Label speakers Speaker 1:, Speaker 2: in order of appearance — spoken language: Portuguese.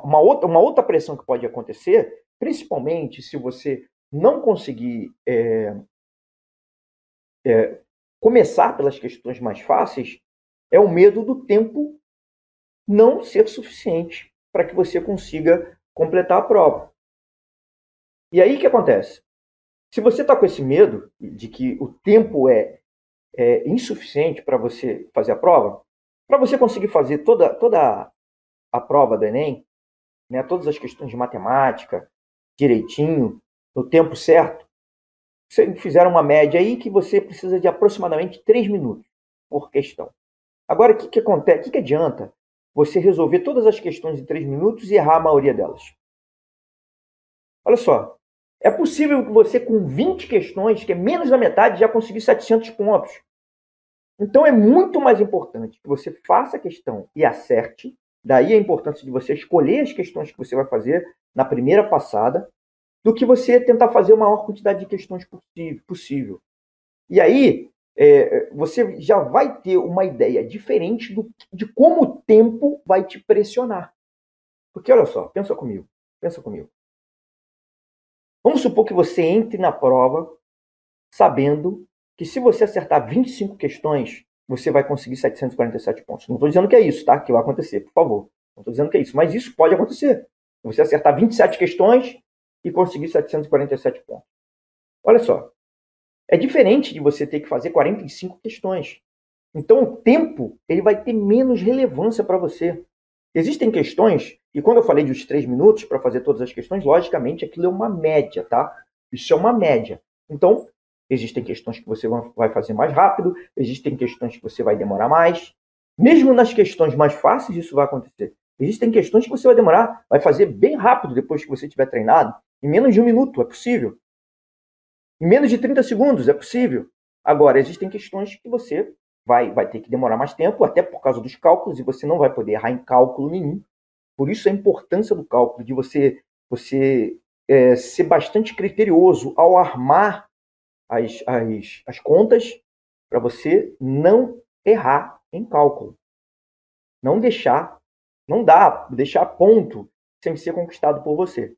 Speaker 1: uma, outra, uma outra pressão que pode acontecer, principalmente se você não conseguir é, é, começar pelas questões mais fáceis, é o medo do tempo não ser suficiente para que você consiga completar a prova. E aí o que acontece? Se você está com esse medo de que o tempo é, é insuficiente para você fazer a prova, para você conseguir fazer toda, toda a prova do Enem, né, todas as questões de matemática, direitinho, no tempo certo, fizeram uma média aí que você precisa de aproximadamente 3 minutos por questão. Agora, o que, que acontece? O que, que adianta você resolver todas as questões em 3 minutos e errar a maioria delas? Olha só, é possível que você, com 20 questões, que é menos da metade, já conseguir 700 pontos. Então é muito mais importante que você faça a questão e acerte. Daí a importância de você escolher as questões que você vai fazer na primeira passada, do que você tentar fazer a maior quantidade de questões possível. E aí é, você já vai ter uma ideia diferente do, de como o tempo vai te pressionar. Porque olha só, pensa comigo, pensa comigo. Vamos supor que você entre na prova sabendo que se você acertar 25 questões, você vai conseguir 747 pontos. Não estou dizendo que é isso, tá? Que vai acontecer, por favor. Não estou dizendo que é isso, mas isso pode acontecer. Você acertar 27 questões e conseguir 747 pontos. Olha só, é diferente de você ter que fazer 45 questões. Então o tempo ele vai ter menos relevância para você. Existem questões, e quando eu falei dos três minutos para fazer todas as questões, logicamente aquilo é uma média, tá? Isso é uma média. Então, Existem questões que você vai fazer mais rápido, existem questões que você vai demorar mais. Mesmo nas questões mais fáceis, isso vai acontecer. Existem questões que você vai demorar, vai fazer bem rápido depois que você tiver treinado. Em menos de um minuto, é possível. Em menos de 30 segundos, é possível. Agora, existem questões que você vai, vai ter que demorar mais tempo, até por causa dos cálculos, e você não vai poder errar em cálculo nenhum. Por isso a importância do cálculo, de você, você é, ser bastante criterioso ao armar as, as, as contas para você não errar em cálculo. Não deixar, não dá, deixar ponto sem ser conquistado por você.